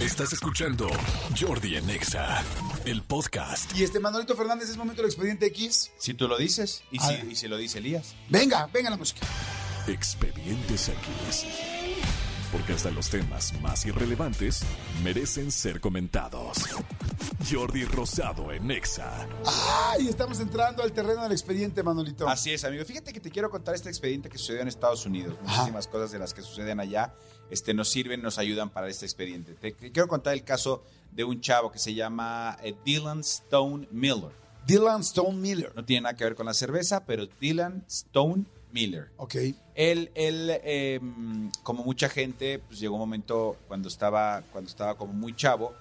Estás escuchando Jordi en Exa, el podcast. Y este Manolito Fernández es momento del expediente X. Si tú lo dices y si, ver. y si lo dice Elías. Venga, venga la música. Expedientes X. Porque hasta los temas más irrelevantes merecen ser comentados. Jordi Rosado en Exa. Ay, estamos entrando al terreno del expediente, Manolito. Así es, amigo. Fíjate que te quiero contar este expediente que sucedió en Estados Unidos. Muchísimas cosas de las que suceden allá este, nos sirven, nos ayudan para este expediente. Te, quiero contar el caso de un chavo que se llama eh, Dylan Stone Miller. Dylan Stone Miller. No tiene nada que ver con la cerveza, pero Dylan Stone Miller. Ok. Él, él eh, como mucha gente, pues llegó un momento cuando estaba, cuando estaba como muy chavo,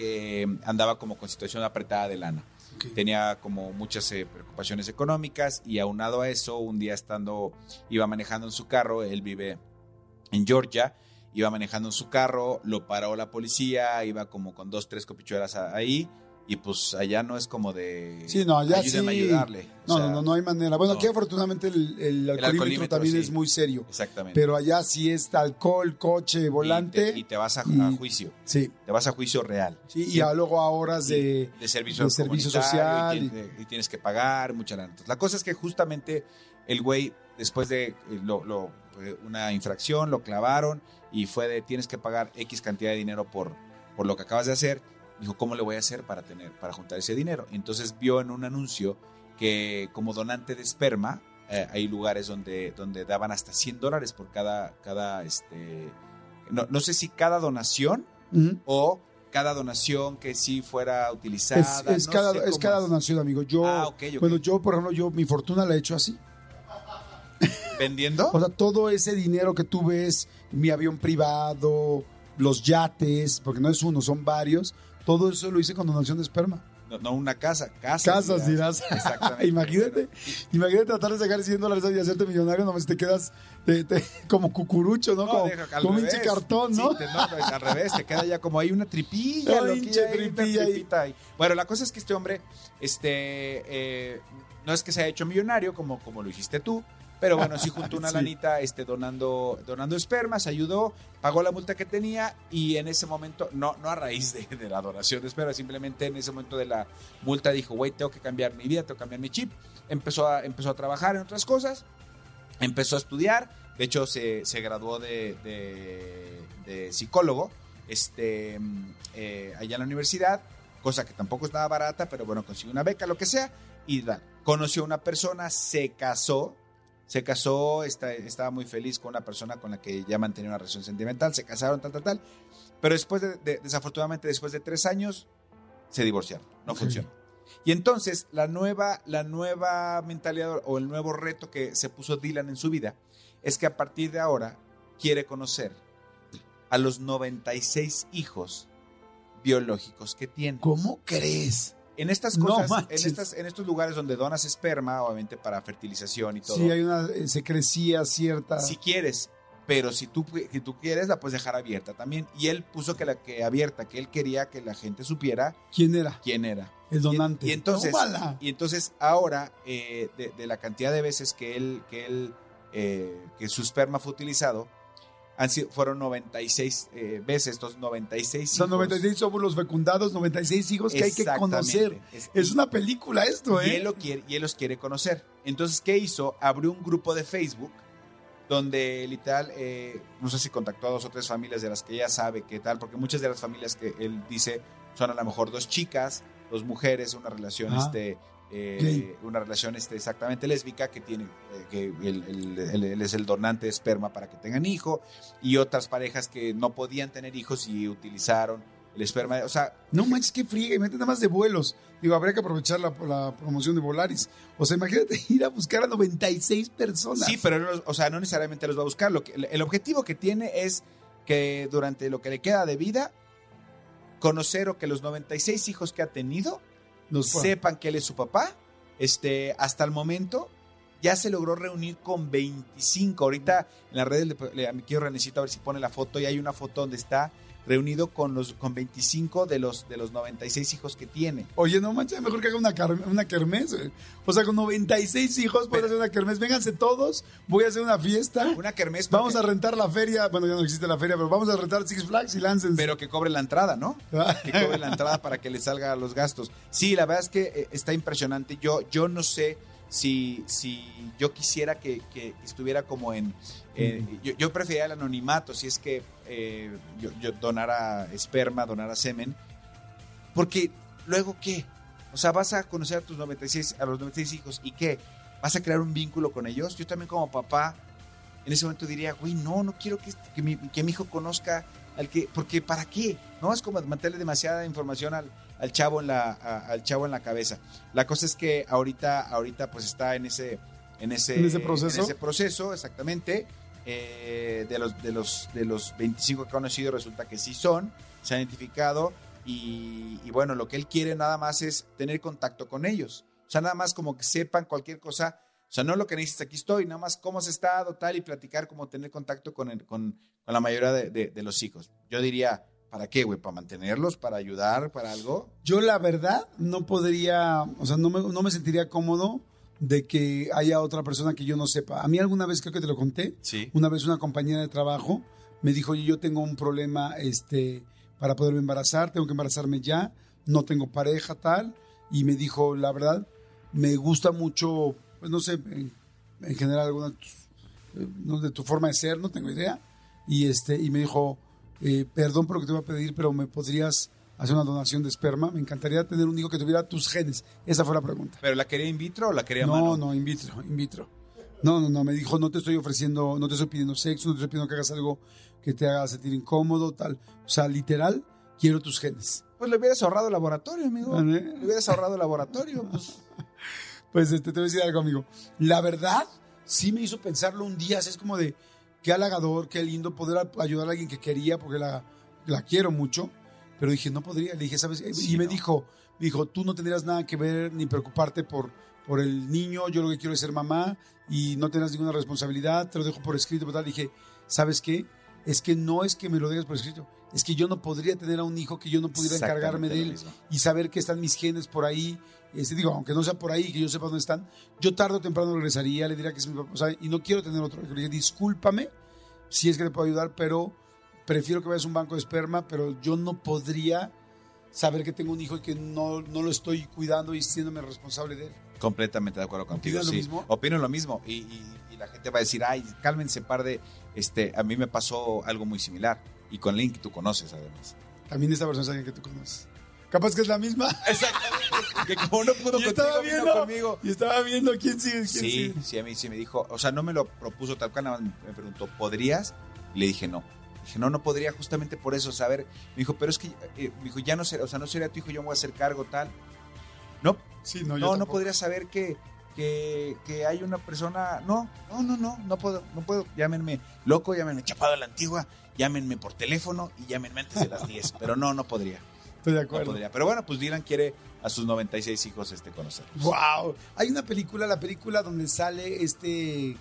que andaba como con situación apretada de lana. Ok. Tenía como muchas eh, preocupaciones económicas y aunado a eso, un día estando, iba manejando en su carro, él vive en Georgia, iba manejando en su carro, lo paró la policía, iba como con dos, tres copichuelas ahí y pues allá no es como de... Sí, no, allá sí. a ayudarle. O No, sea, no, no, no hay manera. Bueno, no. aquí afortunadamente el, el alcoholímetro, alcoholímetro, también sí. es muy serio. Exactamente. Pero allá sí es alcohol, coche, volante. Y te, y te vas a, y- a juicio. Sí, Te vas a juicio real. sí. Y a- luego a horas de. de servicio, de servicio social Y, tien- y tienes que pagar mucha lana. Entonces, la cosa es que justamente el güey, después de eh, lo- lo- una infracción, lo clavaron y fue de tienes que pagar X cantidad de dinero por, por lo que acabas de hacer. Dijo, ¿cómo le voy a hacer para tener, para juntar ese dinero? Entonces vio en un anuncio que como donante de esperma, eh, hay lugares donde, donde daban hasta 100 dólares por cada, cada este, no, no sé si cada donación o cada donación que sí fuera utilizada. Es, es no cada, es cada donación, amigo. Yo, Ah, ok, ok. bueno, yo, por ejemplo, yo mi fortuna la he hecho así. ¿Vendiendo? O sea, todo ese dinero que tú ves, mi avión privado, los yates, porque no es uno, son varios, todo eso lo hice con donación de esperma. No, no una casa, casas. Casas, dirás. Exactamente. imagínate, imagínate tratar de sacar 100 dólares y hacerte millonario, nomás te quedas te- te- como cucurucho, ¿no? No, como deja- como revés. cartón, ¿no? Sí, te- no, no, al revés, te queda ya como hay una tripilla. Ay, loquilla, hinche ahí, una tripilla ahí. tripita ahí. Bueno, la cosa es que este hombre, este, eh, no es que se haya hecho millonario como, como lo dijiste tú, pero bueno, sí juntó una Sí. lanita este, donando, donando espermas, ayudó, pagó la multa que tenía y en ese momento, no, no a raíz de, de la donación de espermas, simplemente en ese momento de la multa dijo, güey, tengo que cambiar mi vida, tengo que cambiar mi chip. Empezó a, empezó a trabajar en otras cosas, empezó a estudiar, de hecho se, se graduó de, de- de psicólogo este, eh, allá en la universidad, cosa que tampoco es nada barata, pero bueno, consiguió una beca, lo que sea, y da- conoció a una persona, se casó, se casó, está- estaba muy feliz con una persona con la que ya mantenía una relación sentimental, se casaron, tal, tal, tal, pero después de, de- desafortunadamente, después de tres años, se divorciaron, no funcionó. Y entonces la nueva, la nueva mentalidad o el nuevo reto que se puso Dylan en su vida es que a partir de ahora quiere conocer a los 96 hijos biológicos que tiene. ¿Cómo crees? En estas No cosas, en, manches. estas, en estos lugares donde donas esperma, obviamente para fertilización y todo, Sí, hay una, eh, se crecía cierta. si quieres, pero si tú, si tú quieres, la puedes dejar abierta también. Y él puso que la que abierta, que él quería que la gente supiera ¿Quién era? quién era. El donante. Y, y entonces, Tómala. y entonces ahora, eh, de, de la cantidad de veces que él, que él, eh, que su esperma fue utilizado, han sido, fueron 96 eh, veces, estos 96 Son hijos. 96 óvulos fecundados, 96 hijos que hay que conocer. Es- Es una película esto, y ¿eh? él, lo quiere, y él los quiere conocer. Entonces, ¿qué hizo? Abrió un grupo de Facebook donde literal, eh, no sé si contactó a dos o tres familias de las que ya sabe qué tal, porque muchas de las familias que él dice son a lo mejor dos chicas, dos mujeres, una relación, Ajá. este, eh, una relación este, exactamente lésbica que tiene, eh, que él, él- él- él es el donante de esperma para que tengan hijo, y otras parejas que no podían tener hijos y utilizaron el esperma, o sea, No manches, qué friega, y mete nada más de vuelos. Digo, habría que aprovechar la, la promoción de Volaris. O sea, imagínate ir a buscar a 96 personas. Sí, pero no, o sea, no necesariamente los va a buscar. Lo que, el, el objetivo que tiene es que durante lo que le queda de vida, conocer o que los 96 hijos que ha tenido Los sepan que él es su papá. Este, hasta el momento ya se logró reunir con 25. Ahorita en las redes le, le- a mi querido Renecito a ver si pone la foto y hay una foto donde está reunido con los con 25 de los de los 96 hijos que tiene. Oye, no manches, mejor que haga una, car- una kermés. O sea, con 96 hijos puedes hacer una kermés. Vénganse todos, voy a hacer una fiesta. Una kermés Vamos a porque- rentar la feria. Bueno, ya no existe la feria, pero vamos a rentar Six Flags y láncense. pero que cobre la entrada, ¿no? que cobre la entrada para que le salga los gastos. Sí, la verdad es que eh, está impresionante. Yo, yo no sé si, si yo quisiera que, que estuviera como en... eh, yo, yo preferiría el anonimato, si es que eh, yo, yo donara esperma, donara semen, porque luego qué? O sea, vas a conocer a tus 96, a los 96 hijos y qué? ¿Vas a crear un vínculo con ellos? Yo también como papá en ese momento diría, güey, no, no quiero que, que, mi, que mi hijo conozca al que, porque ¿para qué? No es como meterle demasiada información al, al chavo en la, a- al chavo en la cabeza. La cosa es que ahorita, ahorita pues está en ese, en ese, ¿En ese proceso? en ese proceso, exactamente. Eh, de los de los de los 25 que ha conocido resulta que sí son, se han identificado y, y bueno, lo que él quiere nada más es tener contacto con ellos. O sea, nada más como que sepan cualquier cosa. O sea, no lo que necesitas, aquí estoy, nada más cómo has estado, tal, y platicar, como tener contacto con, el- con, con la mayoría de, de- de los hijos. Yo diría, ¿para qué, güey? ¿Para mantenerlos? ¿Para ayudar? ¿Para algo? Yo la verdad no podría, o sea, no me, no me sentiría cómodo de que haya otra persona que yo no sepa. A mí alguna vez creo que te lo conté, Sí. una vez una compañera de trabajo me dijo, yo tengo un problema este, para poderme embarazar, tengo que embarazarme ya, no tengo pareja, tal, y me dijo, la verdad, me gusta mucho, pues no sé, en, en general alguna de eh, no, de tu forma de ser, no tengo idea, y, este, y me dijo, eh, perdón por lo que te voy a pedir, pero me podrías hacer una donación de esperma, me encantaría tener un hijo que tuviera tus genes. Esa fue la pregunta. ¿Pero la quería in vitro o la quería No, mano? no, in vitro, in vitro. No, no, no, me dijo, no te estoy ofreciendo, no te estoy pidiendo sexo, no te estoy pidiendo que hagas algo que te haga sentir incómodo, tal. O sea, literal, quiero tus genes. Pues le hubieras ahorrado el laboratorio, amigo. ¿Vale? Le hubieras ahorrado el laboratorio. Pues. Pues este, te voy a decir algo, amigo. La verdad, sí me hizo pensarlo un día, así es como de, qué halagador, qué lindo poder ayudar a alguien que quería, porque la, la quiero mucho. Pero dije, no podría. Le dije, ¿sabes? Sí, y me no. dijo, me dijo, tú no tendrías nada que ver ni preocuparte por, por el niño. Yo lo que quiero es ser mamá y no tendrás ninguna responsabilidad. Te lo dejo por escrito. Tal. Dije, ¿sabes qué? Es que no es que me lo digas por escrito. Es que yo no podría tener a un hijo que yo no pudiera encargarme de él y saber que están mis genes por ahí. Este, digo, aunque no sea por ahí, que yo sepa dónde están, yo tarde o temprano regresaría, le diría que es mi papá, o sea, y no quiero tener otro. Le dije, discúlpame si es que te puedo ayudar, pero prefiero que vayas a un banco de esperma, pero yo no podría saber que tengo un hijo y que no, no lo estoy cuidando y siéndome responsable de él. Completamente de acuerdo contigo. ¿Opinas lo sí. mismo? Opino lo mismo. Y- y la gente va a decir, ay, cálmense, par de. Este, a mí me pasó algo muy similar. Y con Link tú conoces, además. También esta persona es alguien que tú conoces. Capaz que es la misma. Exactamente. que como no pudo y estaba contigo, vino viendo, conmigo. y estaba viendo quién sigue, quién Sí, sigue. sí, a mí sí me dijo. O sea, no me lo propuso tal cual, nada más me preguntó, ¿podrías? Y le dije, no. Dije, no, no podría justamente por eso, saber. Me dijo, pero es que, eh, me dijo, ya no será, o sea, no sería tu hijo, yo me voy a hacer cargo, tal. No, Sí, no, yo no, no tampoco. podría saber que, que, que hay una persona. No, no, no, no, no puedo, no puedo. Llámenme loco, llámenme chapado a la antigua, llámenme por teléfono y llámenme antes de las 10. Pero no, no podría. Estoy de No acuerdo. podría. Pero bueno, pues Dylan quiere a sus 96 hijos este conocer. Wow. Hay una película, la película donde sale este. eh,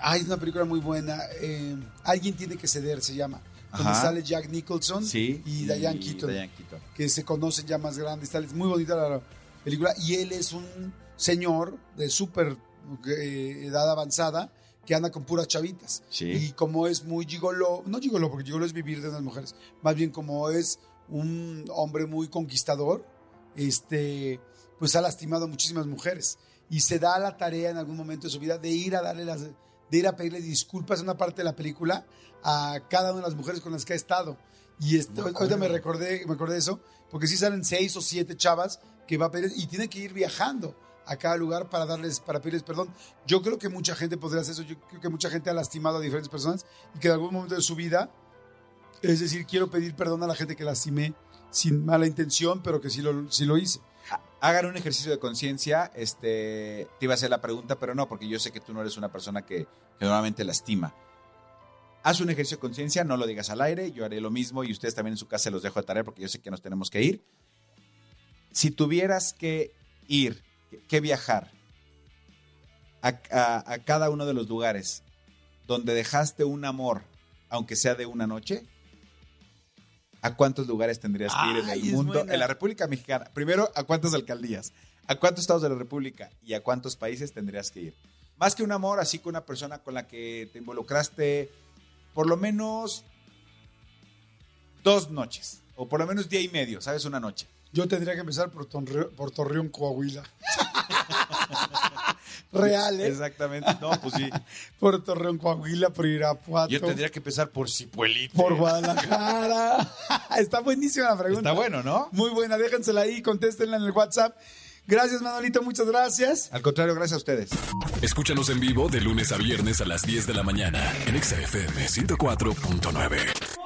Hay una película muy buena. eh, Alguien tiene que ceder, se llama. Donde Ajá. sale Jack Nicholson Sí. y Diane Keaton, Diane Keaton. que se conocen ya más grandes. Tal. Es muy bonita la película. Y él es un señor de súper eh, edad avanzada que anda con puras chavitas. Sí. Y como es muy gigolo, no gigolo, porque gigolo es vivir de unas mujeres, más bien como es un hombre muy conquistador, este, pues ha lastimado a muchísimas mujeres. Y se da la tarea en algún momento de su vida de ir a darle las, de ir a pedirle disculpas en una parte de la película a cada una de las mujeres con las que ha estado. Y esto, Me ahorita me recordé, me acordé de eso, porque sí salen seis o siete chavas que va a pedir y tiene que ir viajando a cada lugar para darles, para pedirles perdón. Yo creo que mucha gente podría hacer eso. Yo creo que mucha gente ha lastimado a diferentes personas y que en algún momento de su vida, es decir, quiero pedir perdón a la gente que lastimé sin mala intención, pero que sí lo, sí lo hice. Hagan un ejercicio de conciencia. Este, te iba a hacer la pregunta, pero no, porque yo sé que tú no eres una persona que, que normalmente lastima. Haz un ejercicio de conciencia, no lo digas al aire, yo haré lo mismo y ustedes también en su casa los dejo de tarea porque yo sé que nos tenemos que ir. Si tuvieras que ir, que, viajar a, a- a cada uno de los lugares donde dejaste un amor, aunque sea de una noche, ¿A cuántos lugares tendrías que ir en el mundo? buena. En la República Mexicana. Primero, ¿a cuántas alcaldías? ¿A cuántos estados de la República? ¿Y a cuántos países tendrías que ir? Más que un amor, así que una persona con la que te involucraste por lo menos dos noches. O por lo menos día y medio, ¿sabes? Una noche. Yo tendría que empezar por, Torre- por Torreón, Coahuila. Real, ¿eh? Exactamente. No, pues sí. Por Torreón, Coahuila, por Irapuato. Yo tendría que empezar por Cipuelito. Por Guadalajara. Está buenísima la pregunta. Está bueno, ¿no? Muy buena, déjensela ahí, contéstenla en el WhatsApp. Gracias, Manolito, muchas gracias. Al contrario, gracias a ustedes. Escúchanos en vivo de lunes a viernes a las 10 de la mañana en Exa FM 104.9.